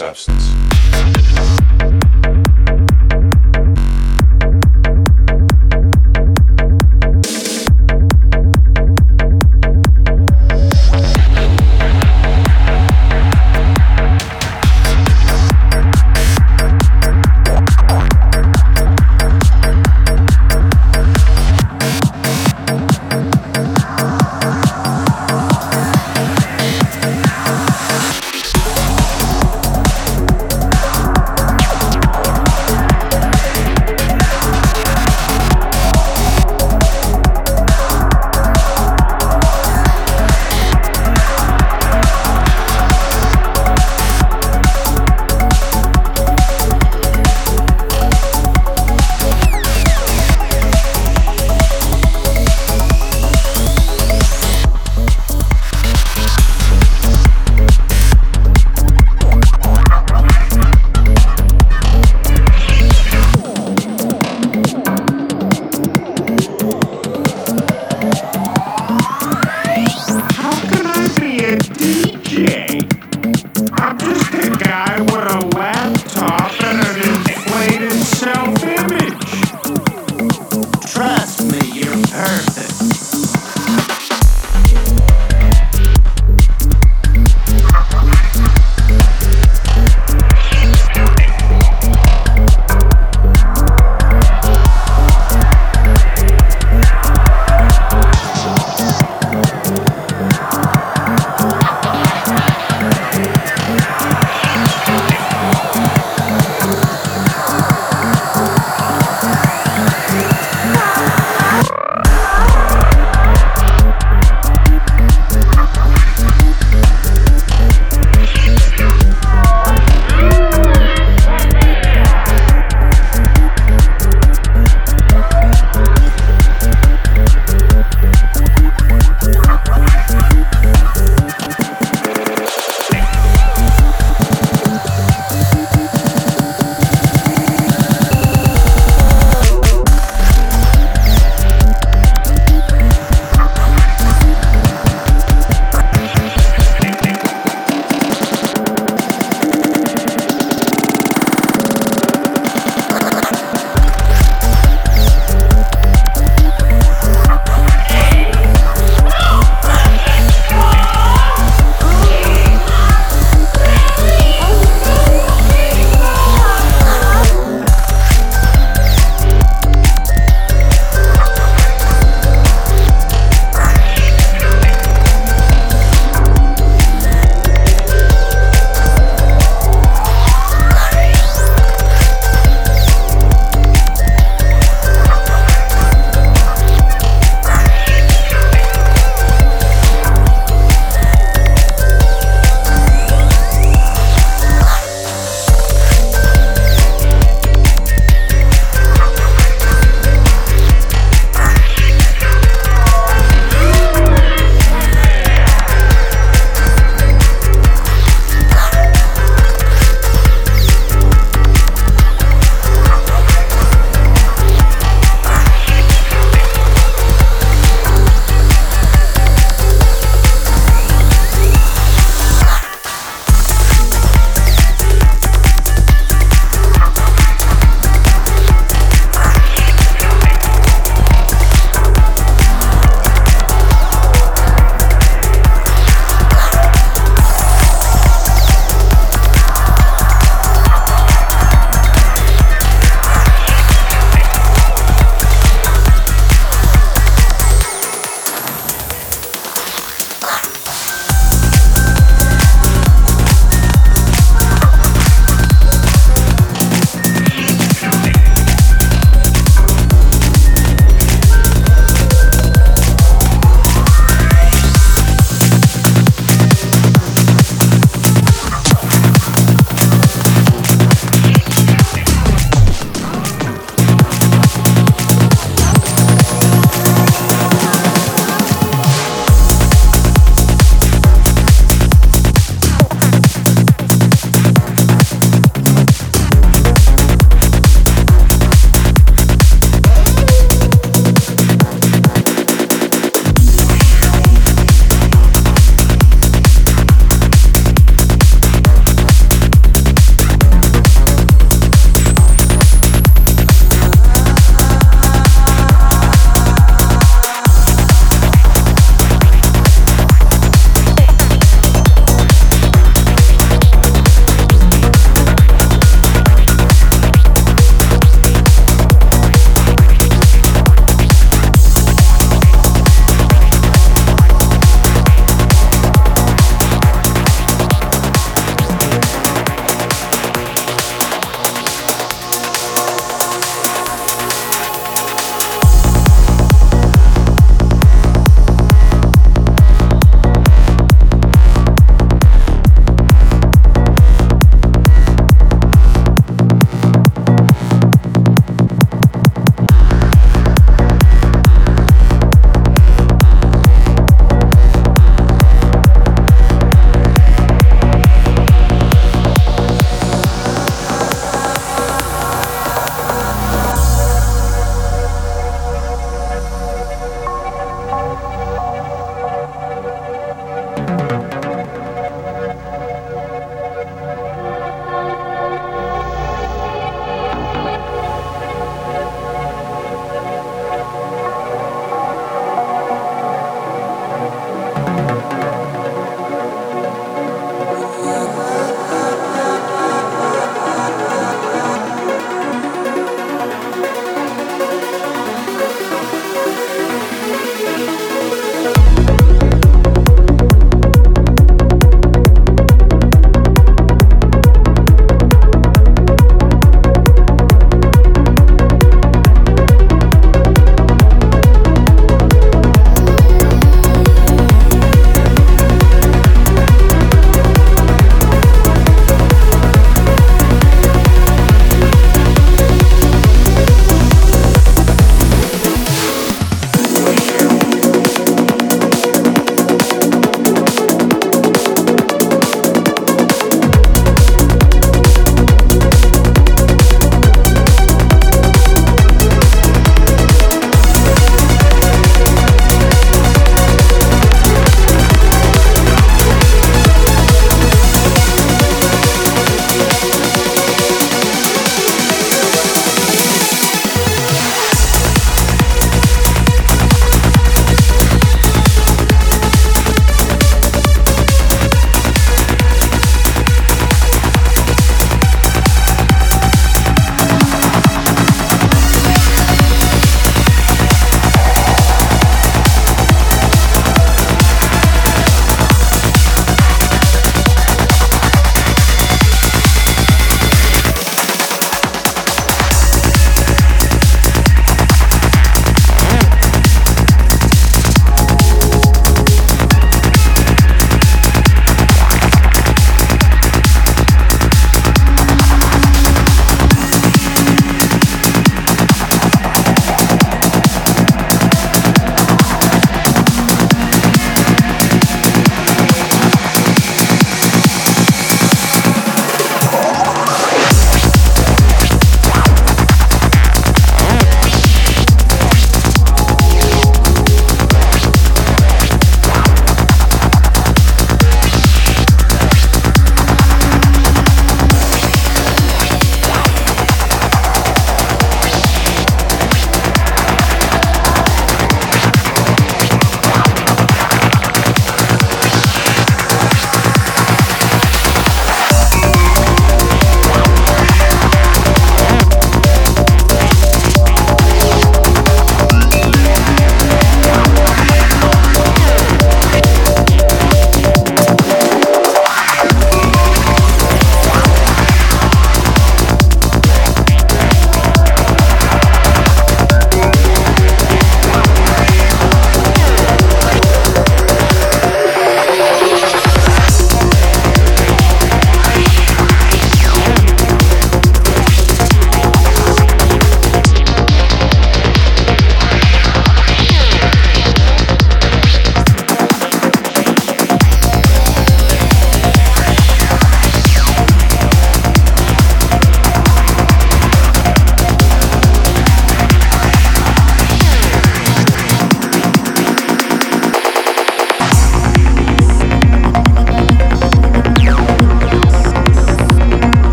substance.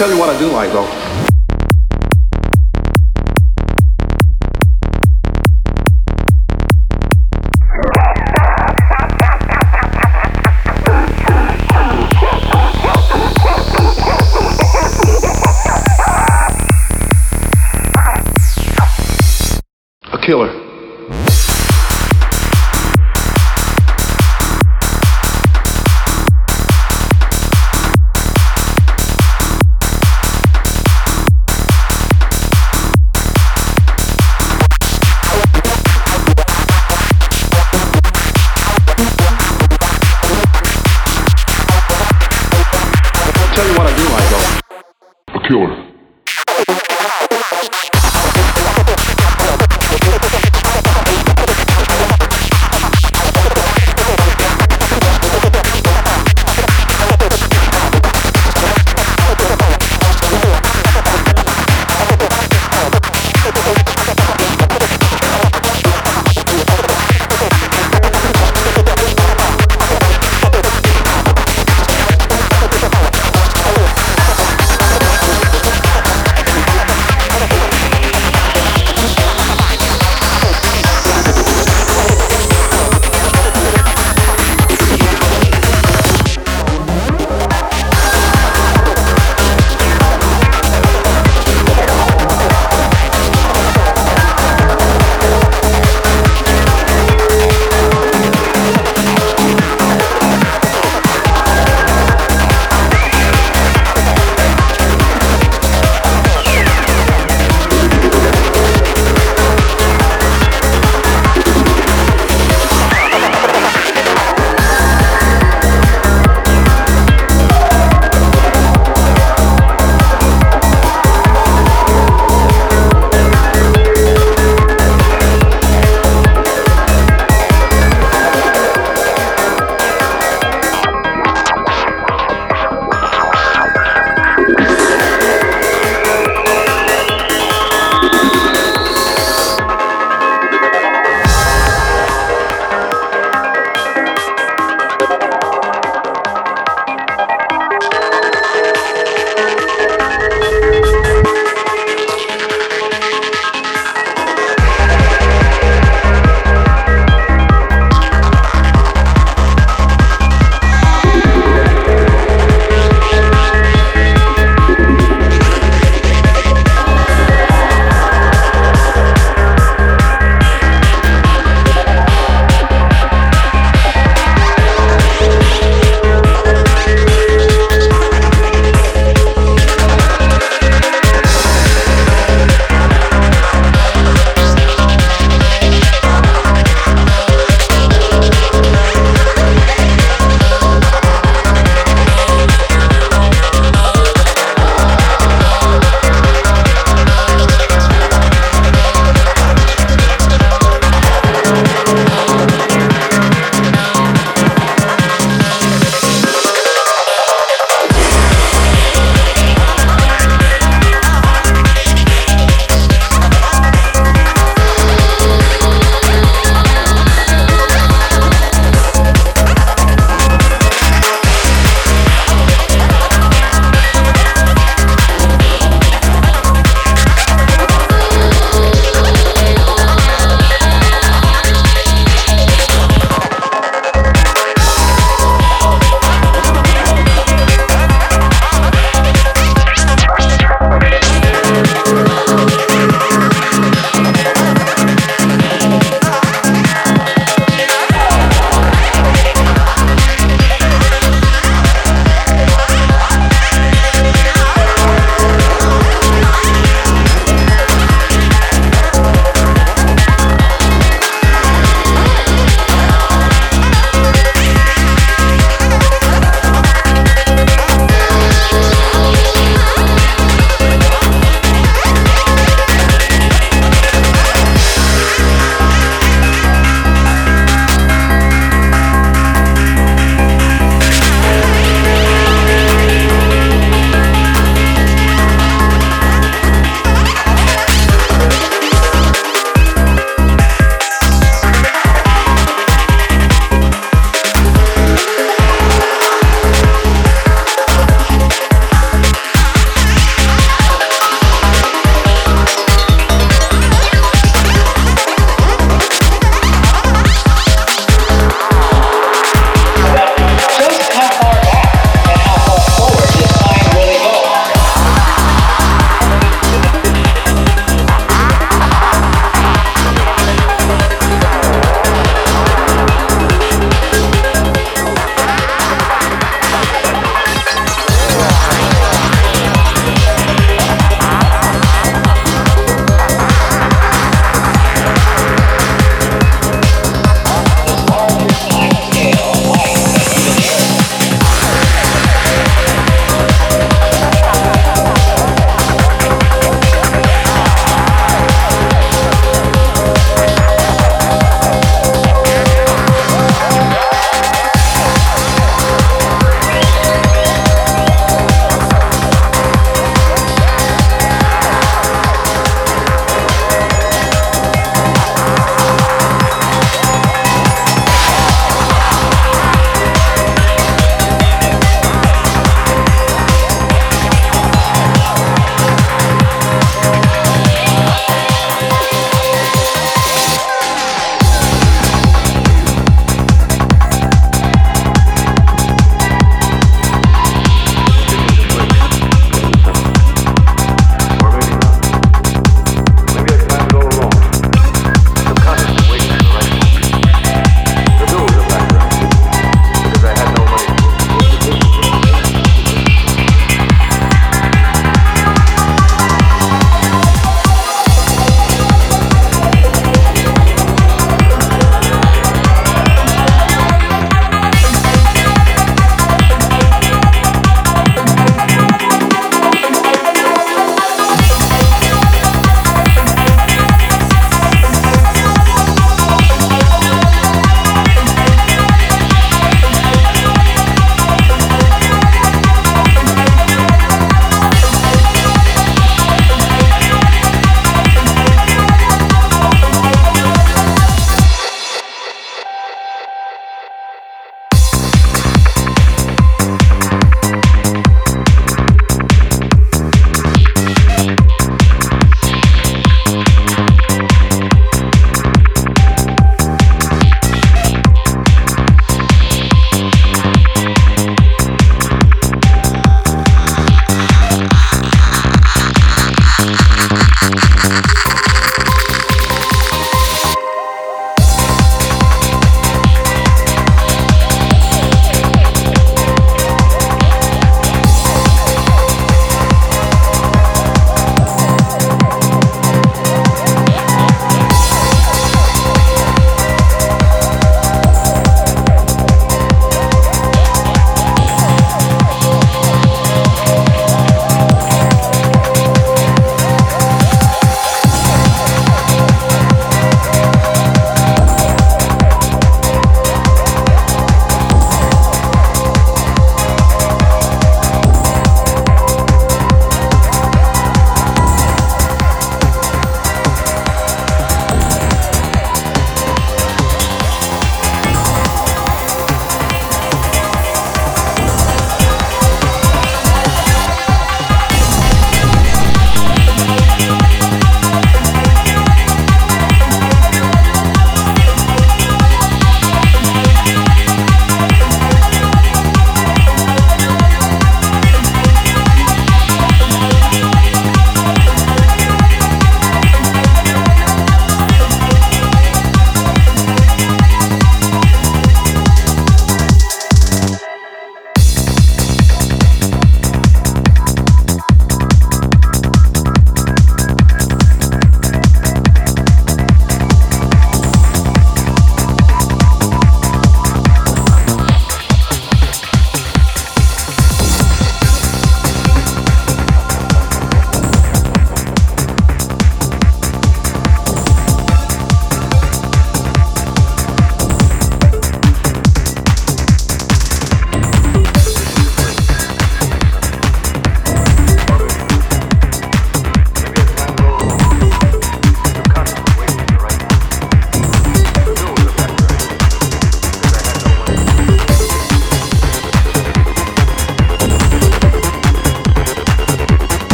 Tell you what I do like though. A killer.